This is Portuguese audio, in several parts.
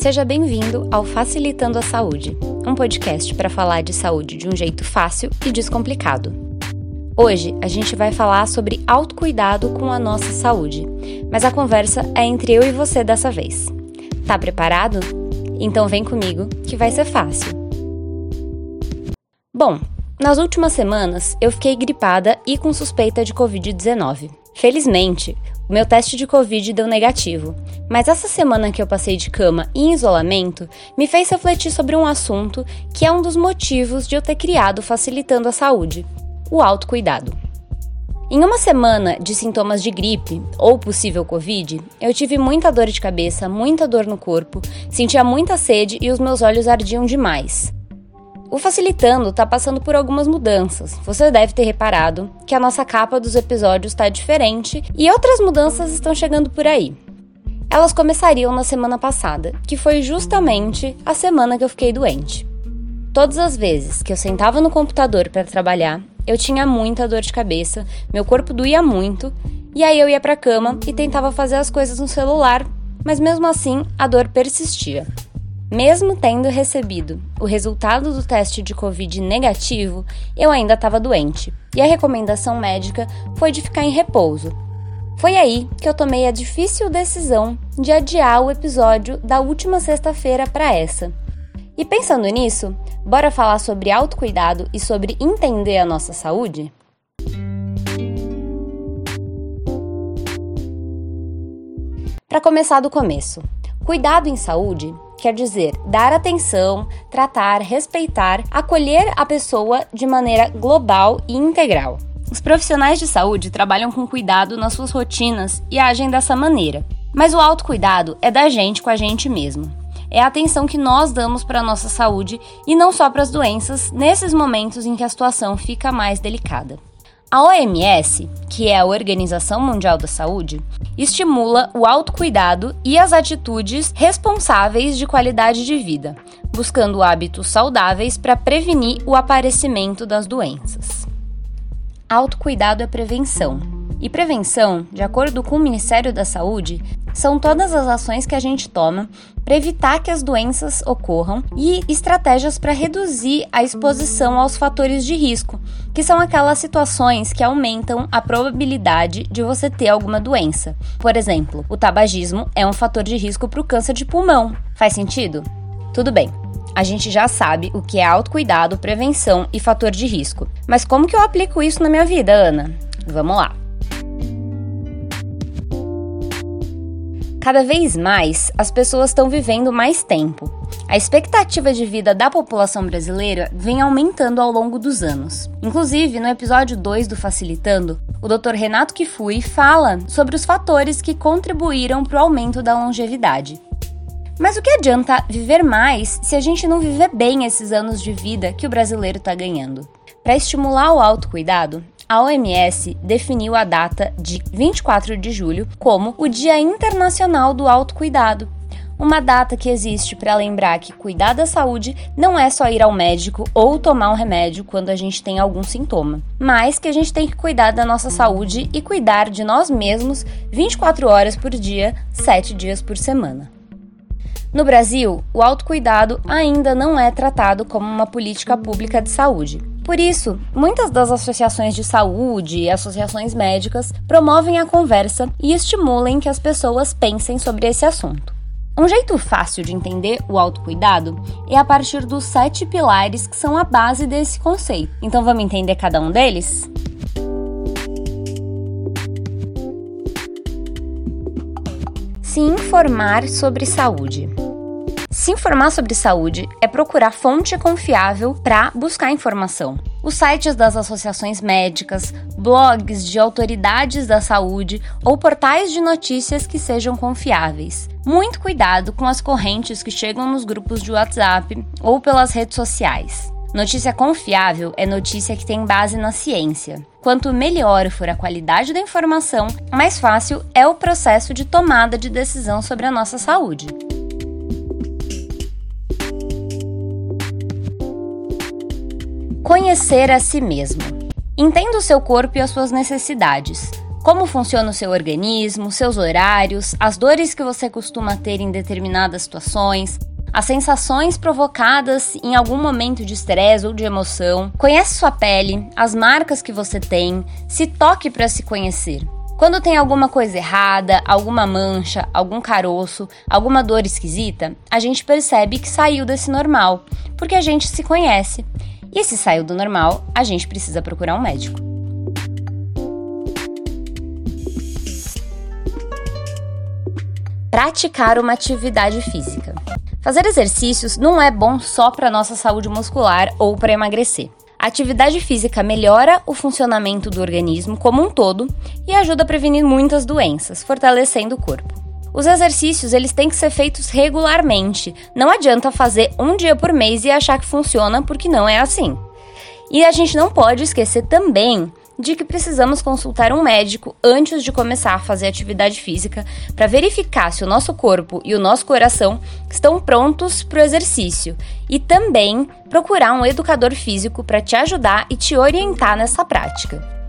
Seja bem-vindo ao Facilitando a Saúde, um podcast para falar de saúde de um jeito fácil e descomplicado. Hoje a gente vai falar sobre autocuidado com a nossa saúde, mas a conversa é entre eu e você dessa vez. Tá preparado? Então vem comigo que vai ser fácil. Bom, nas últimas semanas eu fiquei gripada e com suspeita de Covid-19. Felizmente, o meu teste de Covid deu negativo, mas essa semana que eu passei de cama e em isolamento me fez refletir sobre um assunto que é um dos motivos de eu ter criado Facilitando a Saúde: o autocuidado. Em uma semana de sintomas de gripe ou possível Covid, eu tive muita dor de cabeça, muita dor no corpo, sentia muita sede e os meus olhos ardiam demais. O Facilitando está passando por algumas mudanças. Você deve ter reparado que a nossa capa dos episódios está diferente e outras mudanças estão chegando por aí. Elas começariam na semana passada, que foi justamente a semana que eu fiquei doente. Todas as vezes que eu sentava no computador para trabalhar, eu tinha muita dor de cabeça, meu corpo doía muito, e aí eu ia para a cama e tentava fazer as coisas no celular, mas mesmo assim a dor persistia. Mesmo tendo recebido o resultado do teste de Covid negativo, eu ainda estava doente e a recomendação médica foi de ficar em repouso. Foi aí que eu tomei a difícil decisão de adiar o episódio da última sexta-feira para essa. E pensando nisso, bora falar sobre autocuidado e sobre entender a nossa saúde? Para começar do começo, cuidado em saúde quer dizer dar atenção, tratar, respeitar, acolher a pessoa de maneira global e integral. Os profissionais de saúde trabalham com cuidado nas suas rotinas e agem dessa maneira. Mas o autocuidado é da gente com a gente mesmo. É a atenção que nós damos para a nossa saúde e não só para as doenças nesses momentos em que a situação fica mais delicada. A OMS, que é a Organização Mundial da Saúde, estimula o autocuidado e as atitudes responsáveis de qualidade de vida, buscando hábitos saudáveis para prevenir o aparecimento das doenças. Autocuidado é prevenção. E prevenção, de acordo com o Ministério da Saúde, são todas as ações que a gente toma para evitar que as doenças ocorram e estratégias para reduzir a exposição aos fatores de risco, que são aquelas situações que aumentam a probabilidade de você ter alguma doença. Por exemplo, o tabagismo é um fator de risco para o câncer de pulmão. Faz sentido? Tudo bem. A gente já sabe o que é autocuidado, prevenção e fator de risco. Mas como que eu aplico isso na minha vida, Ana? Vamos lá. Cada vez mais, as pessoas estão vivendo mais tempo. A expectativa de vida da população brasileira vem aumentando ao longo dos anos. Inclusive, no episódio 2 do Facilitando, o Dr. Renato Kifui fala sobre os fatores que contribuíram para o aumento da longevidade. Mas o que adianta viver mais se a gente não viver bem esses anos de vida que o brasileiro está ganhando? Para estimular o autocuidado, a OMS definiu a data de 24 de julho como o Dia Internacional do Autocuidado. Uma data que existe para lembrar que cuidar da saúde não é só ir ao médico ou tomar um remédio quando a gente tem algum sintoma, mas que a gente tem que cuidar da nossa saúde e cuidar de nós mesmos 24 horas por dia, 7 dias por semana. No Brasil, o autocuidado ainda não é tratado como uma política pública de saúde. Por isso, muitas das associações de saúde e associações médicas promovem a conversa e estimulam que as pessoas pensem sobre esse assunto. Um jeito fácil de entender o autocuidado é a partir dos sete pilares que são a base desse conceito. Então vamos entender cada um deles? Se informar sobre saúde. Se informar sobre saúde é procurar fonte confiável para buscar informação. Os sites das associações médicas, blogs de autoridades da saúde ou portais de notícias que sejam confiáveis. Muito cuidado com as correntes que chegam nos grupos de WhatsApp ou pelas redes sociais. Notícia confiável é notícia que tem base na ciência. Quanto melhor for a qualidade da informação, mais fácil é o processo de tomada de decisão sobre a nossa saúde. Conhecer a si mesmo. Entenda o seu corpo e as suas necessidades. como funciona o seu organismo, seus horários, as dores que você costuma ter em determinadas situações, as sensações provocadas em algum momento de estresse ou de emoção. Conhece sua pele, as marcas que você tem, se toque para se conhecer. Quando tem alguma coisa errada, alguma mancha, algum caroço, alguma dor esquisita, a gente percebe que saiu desse normal, porque a gente se conhece. E se saiu do normal, a gente precisa procurar um médico. Praticar uma atividade física. Fazer exercícios não é bom só para nossa saúde muscular ou para emagrecer. A atividade física melhora o funcionamento do organismo como um todo e ajuda a prevenir muitas doenças, fortalecendo o corpo. Os exercícios eles têm que ser feitos regularmente. Não adianta fazer um dia por mês e achar que funciona, porque não é assim. E a gente não pode esquecer também de que precisamos consultar um médico antes de começar a fazer atividade física para verificar se o nosso corpo e o nosso coração estão prontos para o exercício e também procurar um educador físico para te ajudar e te orientar nessa prática.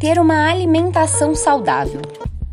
Ter uma alimentação saudável.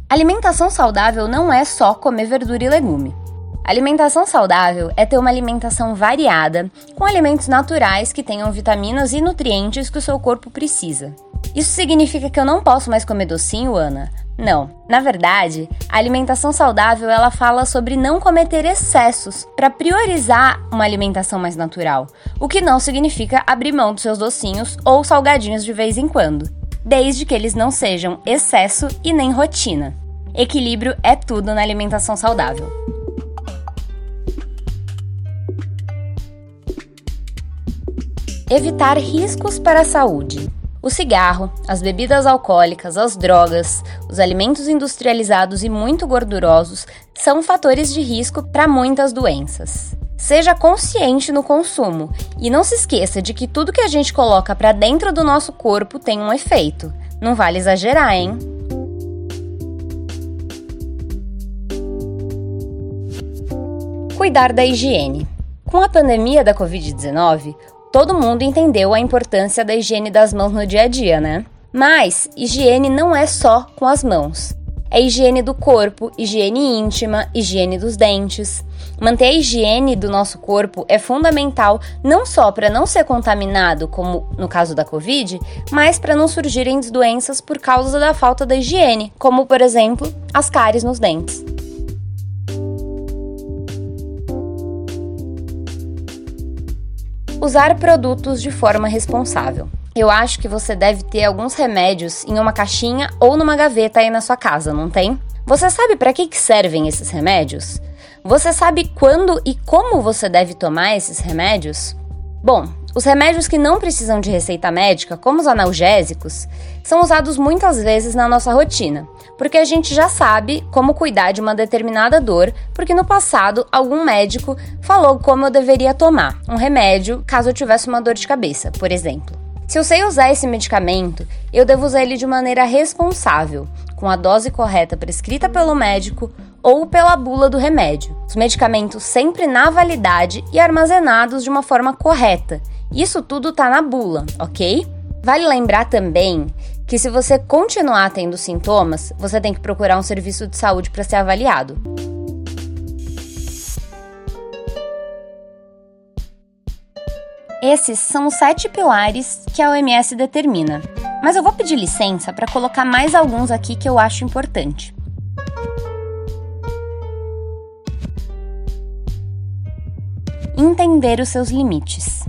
Alimentação saudável não é só comer verdura e legume. Alimentação saudável é ter uma alimentação variada, com alimentos naturais que tenham vitaminas e nutrientes que o seu corpo precisa. Isso significa que eu não posso mais comer docinho, Ana? Não. Na verdade, a alimentação saudável ela fala sobre não cometer excessos para priorizar uma alimentação mais natural, o que não significa abrir mão dos seus docinhos ou salgadinhos de vez em quando, desde que eles não sejam excesso e nem rotina. Equilíbrio é tudo na alimentação saudável. Evitar riscos para a saúde. O cigarro, as bebidas alcoólicas, as drogas, os alimentos industrializados e muito gordurosos são fatores de risco para muitas doenças. Seja consciente no consumo e não se esqueça de que tudo que a gente coloca para dentro do nosso corpo tem um efeito. Não vale exagerar, hein? Cuidar da higiene. Com a pandemia da Covid-19, Todo mundo entendeu a importância da higiene das mãos no dia a dia, né? Mas higiene não é só com as mãos. É higiene do corpo, higiene íntima, higiene dos dentes. Manter a higiene do nosso corpo é fundamental não só para não ser contaminado, como no caso da Covid, mas para não surgirem doenças por causa da falta da higiene, como por exemplo as cáries nos dentes. Usar produtos de forma responsável. Eu acho que você deve ter alguns remédios em uma caixinha ou numa gaveta aí na sua casa, não tem? Você sabe para que, que servem esses remédios? Você sabe quando e como você deve tomar esses remédios? Bom, os remédios que não precisam de receita médica, como os analgésicos, são usados muitas vezes na nossa rotina, porque a gente já sabe como cuidar de uma determinada dor, porque no passado algum médico falou como eu deveria tomar um remédio caso eu tivesse uma dor de cabeça, por exemplo. Se eu sei usar esse medicamento, eu devo usar ele de maneira responsável, com a dose correta prescrita pelo médico ou pela bula do remédio. Os medicamentos sempre na validade e armazenados de uma forma correta. Isso tudo tá na bula, ok? Vale lembrar também que se você continuar tendo sintomas, você tem que procurar um serviço de saúde para ser avaliado. Esses são os sete pilares que a OMS determina, mas eu vou pedir licença para colocar mais alguns aqui que eu acho importante. entender os seus limites.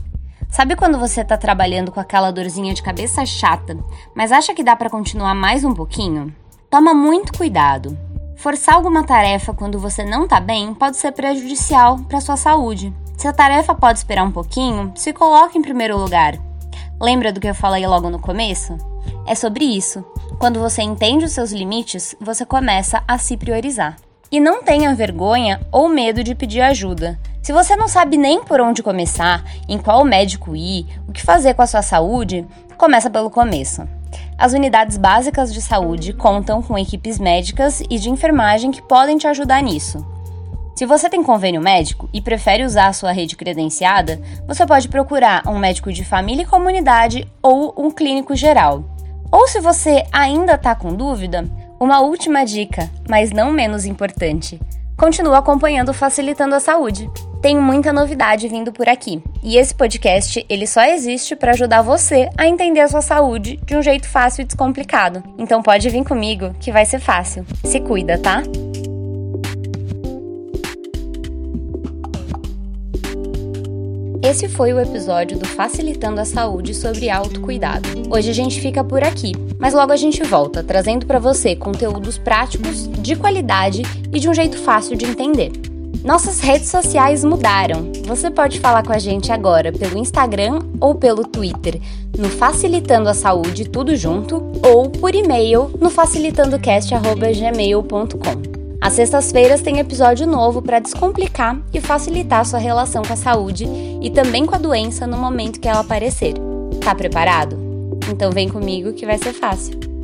Sabe quando você está trabalhando com aquela dorzinha de cabeça chata, mas acha que dá para continuar mais um pouquinho? Toma muito cuidado. Forçar alguma tarefa quando você não está bem pode ser prejudicial para sua saúde. Se a tarefa pode esperar um pouquinho, se coloque em primeiro lugar. Lembra do que eu falei logo no começo? É sobre isso. Quando você entende os seus limites, você começa a se priorizar. E não tenha vergonha ou medo de pedir ajuda. Se você não sabe nem por onde começar, em qual médico ir, o que fazer com a sua saúde, começa pelo começo. As unidades básicas de saúde contam com equipes médicas e de enfermagem que podem te ajudar nisso. Se você tem convênio médico e prefere usar a sua rede credenciada, você pode procurar um médico de família e comunidade ou um clínico geral. Ou se você ainda está com dúvida, uma última dica, mas não menos importante. Continua acompanhando Facilitando a Saúde. Tem muita novidade vindo por aqui. E esse podcast, ele só existe para ajudar você a entender a sua saúde de um jeito fácil e descomplicado. Então pode vir comigo, que vai ser fácil. Se cuida, tá? Esse foi o episódio do Facilitando a Saúde sobre autocuidado. Hoje a gente fica por aqui, mas logo a gente volta trazendo para você conteúdos práticos, de qualidade e de um jeito fácil de entender. Nossas redes sociais mudaram. Você pode falar com a gente agora pelo Instagram ou pelo Twitter no Facilitando a Saúde tudo junto ou por e-mail no facilitandocast@gmail.com. Às sextas-feiras tem episódio novo para descomplicar e facilitar sua relação com a saúde e também com a doença no momento que ela aparecer. Tá preparado? Então vem comigo que vai ser fácil.